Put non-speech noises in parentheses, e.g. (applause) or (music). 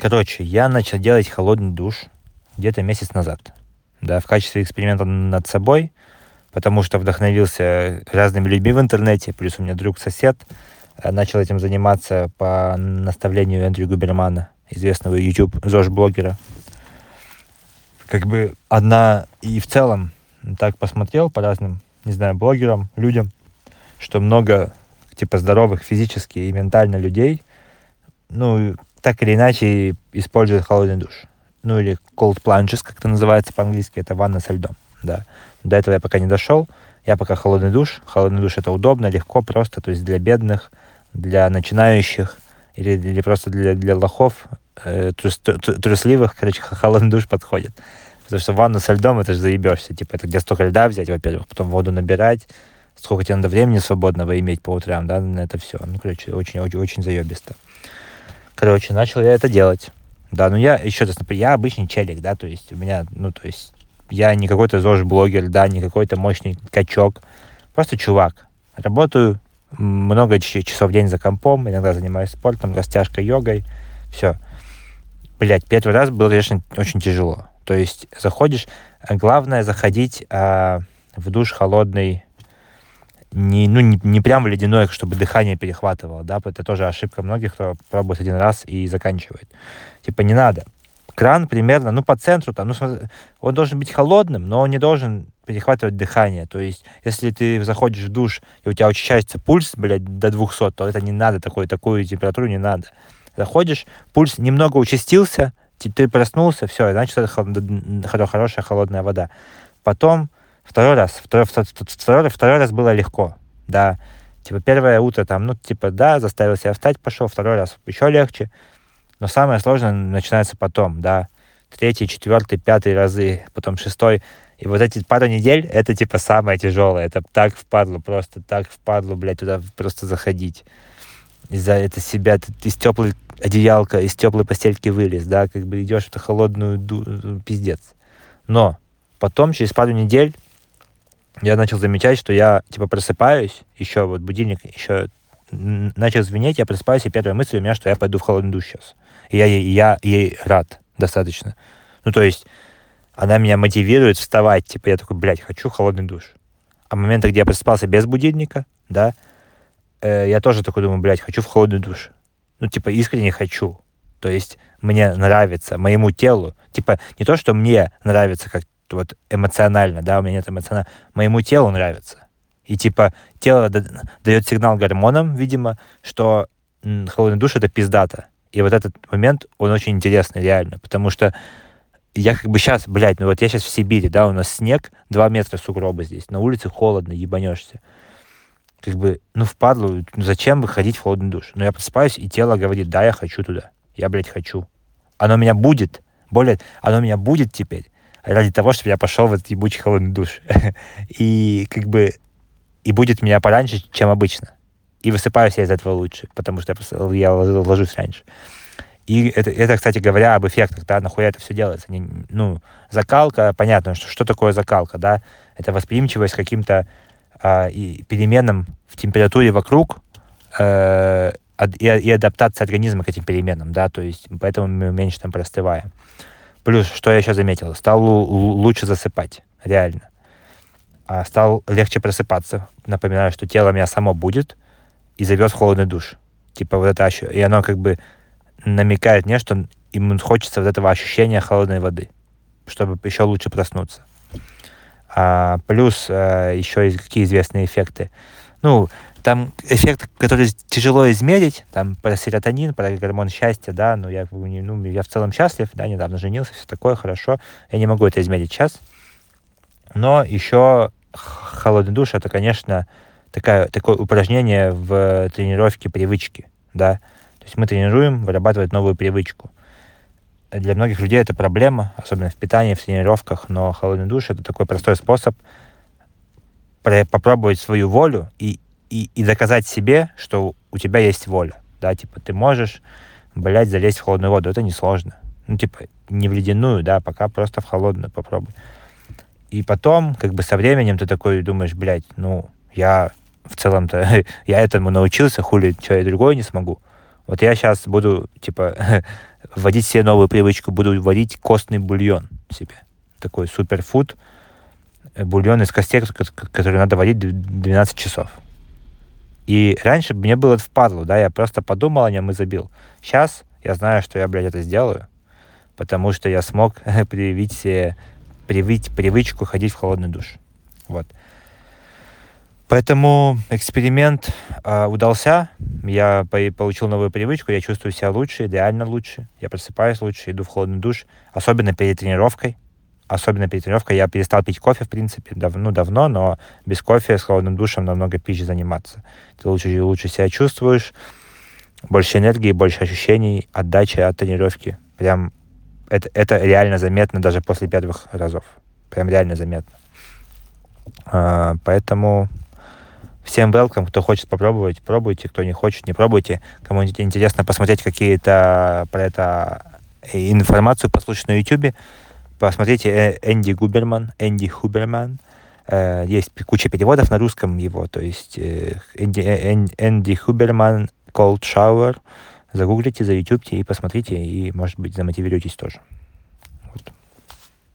Короче, я начал делать холодный душ где-то месяц назад. Да, в качестве эксперимента над собой, потому что вдохновился разными людьми в интернете, плюс у меня друг-сосед э, начал этим заниматься по наставлению Эндрю Губермана, известного YouTube ЗОЖ-блогера. Как бы одна и в целом так посмотрел по разным, не знаю, блогерам, людям, что много типа здоровых физически и ментально людей, ну, так или иначе используют холодный душ. Ну или cold plunges, как это называется по-английски, это ванна со льдом, да. До этого я пока не дошел. Я пока холодный душ. Холодный душ это удобно, легко, просто, то есть для бедных, для начинающих или, или просто для, для лохов, э, трус, трусливых, короче, холодный душ подходит. Потому что ванну со льдом это же заебешься. Типа, это где столько льда взять, во-первых, потом воду набирать, сколько тебе надо времени свободного иметь по утрам, да, на это все. Ну, короче, очень-очень очень заебисто. Короче, начал я это делать. Да, ну я, еще раз, я обычный челик, да, то есть у меня, ну, то есть я не какой-то ЗОЖ-блогер, да, не какой-то мощный качок, просто чувак. Работаю много часов в день за компом, иногда занимаюсь спортом, растяжкой, йогой, все. Блять, первый раз было, конечно, очень тяжело. То есть заходишь, главное заходить а, в душ холодный не, ну, не, не прям в ледяное, чтобы дыхание перехватывало, да, это тоже ошибка многих, кто пробует один раз и заканчивает. Типа не надо. Кран примерно, ну, по центру, там, ну, он должен быть холодным, но он не должен перехватывать дыхание. То есть, если ты заходишь в душ, и у тебя учащается пульс, блядь, до 200, то это не надо, такой, такую температуру не надо. Заходишь, пульс немного участился, ты проснулся, все, значит, это хорошая холодная вода. Потом Второй раз, второй, второй, второй раз было легко, да. Типа первое утро там, ну, типа, да, заставил себя встать, пошел, второй раз еще легче. Но самое сложное начинается потом, да. Третий, четвертый, пятый разы, потом шестой. И вот эти пару недель, это типа самое тяжелое. Это так впадло, просто так впадло, блядь, туда просто заходить. Из-за это себя, ты из теплой одеялка, из теплой постельки вылез, да, как бы идешь в эту холодную ду- пиздец. Но потом, через пару недель, я начал замечать, что я, типа, просыпаюсь, еще вот будильник еще начал звенеть, я просыпаюсь, и первая мысль у меня, что я пойду в холодный душ сейчас. И я, я ей рад достаточно. Ну, то есть, она меня мотивирует вставать, типа, я такой, блядь, хочу холодный душ. А моменты, где я просыпался без будильника, да, э, я тоже такой думаю, блядь, хочу в холодный душ. Ну, типа, искренне хочу. То есть, мне нравится, моему телу, типа, не то, что мне нравится, как вот эмоционально, да, у меня нет эмоционально, моему телу нравится. И типа тело дает сигнал гормонам, видимо, что холодный душ это пиздата. И вот этот момент, он очень интересный, реально, потому что я как бы сейчас, блядь, ну вот я сейчас в Сибири, да, у нас снег, 2 метра сугроба здесь, на улице холодно, ебанешься. Как бы, ну впадлу, ну зачем выходить в холодный душ? Но я просыпаюсь, и тело говорит, да, я хочу туда. Я, блядь, хочу. Оно меня будет. Более, оно меня будет теперь ради того, чтобы я пошел в этот ебучий холодный душ. (laughs) и как бы и будет меня пораньше, чем обычно. И высыпаюсь я из этого лучше, потому что я ложусь раньше. И это, это, кстати говоря, об эффектах, да, нахуя это все делается. Не, ну, закалка, понятно, что, что такое закалка, да, это восприимчивость к каким-то э, переменам в температуре вокруг э, и, и адаптация организма к этим переменам, да, то есть поэтому мы меньше там простываем. Плюс, что я еще заметил, стал лучше засыпать, реально. А стал легче просыпаться. Напоминаю, что тело меня само будет и зовет холодный душ. Типа вот это ощущение. И оно как бы намекает мне, что ему хочется вот этого ощущения холодной воды, чтобы еще лучше проснуться. А, плюс а, еще какие известные эффекты. Ну, там эффект, который тяжело измерить, там про серотонин, про гормон счастья, да, но я, ну, я в целом счастлив, да, недавно женился, все такое, хорошо. Я не могу это измерить сейчас. Но еще холодный душ это, конечно, такая, такое упражнение в тренировке привычки, да. То есть мы тренируем вырабатывать новую привычку. Для многих людей это проблема, особенно в питании, в тренировках, но холодный душ это такой простой способ попробовать свою волю и и, и доказать себе, что у тебя есть воля. Да, типа ты можешь, блядь, залезть в холодную воду. Это несложно. Ну, типа, не в ледяную, да, пока просто в холодную попробуй. И потом, как бы со временем ты такой думаешь, блядь, ну, я в целом-то, (laughs) я этому научился, хули, что я другое не смогу. Вот я сейчас буду, типа, (laughs) вводить себе новую привычку, буду вводить костный бульон себе. Такой суперфуд, бульон из костей, который надо вводить 12 часов. И раньше мне было это впадло, да, я просто подумал о нем и забил. Сейчас я знаю, что я, блядь, это сделаю, потому что я смог (laughs) привить привить привычку ходить в холодный душ. Вот. Поэтому эксперимент э, удался. Я по- получил новую привычку, я чувствую себя лучше, идеально лучше. Я просыпаюсь лучше, иду в холодный душ, особенно перед тренировкой. Особенно перед тренировкой я перестал пить кофе, в принципе, дав- ну, давно, но без кофе с холодным душем намного пищи заниматься. Ты лучше, лучше себя чувствуешь, больше энергии, больше ощущений, отдачи от тренировки. Прям это, это реально заметно даже после первых разов. Прям реально заметно. А, поэтому Всем welcome, кто хочет попробовать, пробуйте, кто не хочет, не пробуйте. Кому интересно посмотреть какие-то про это э, информацию, послушать на YouTube, посмотрите э, Энди Губерман, Энди Хуберман. Э, есть куча переводов на русском его, то есть Энди, Энди Хуберман Cold Shower. Загуглите, за YouTube и посмотрите, и, может быть, замотивируйтесь тоже.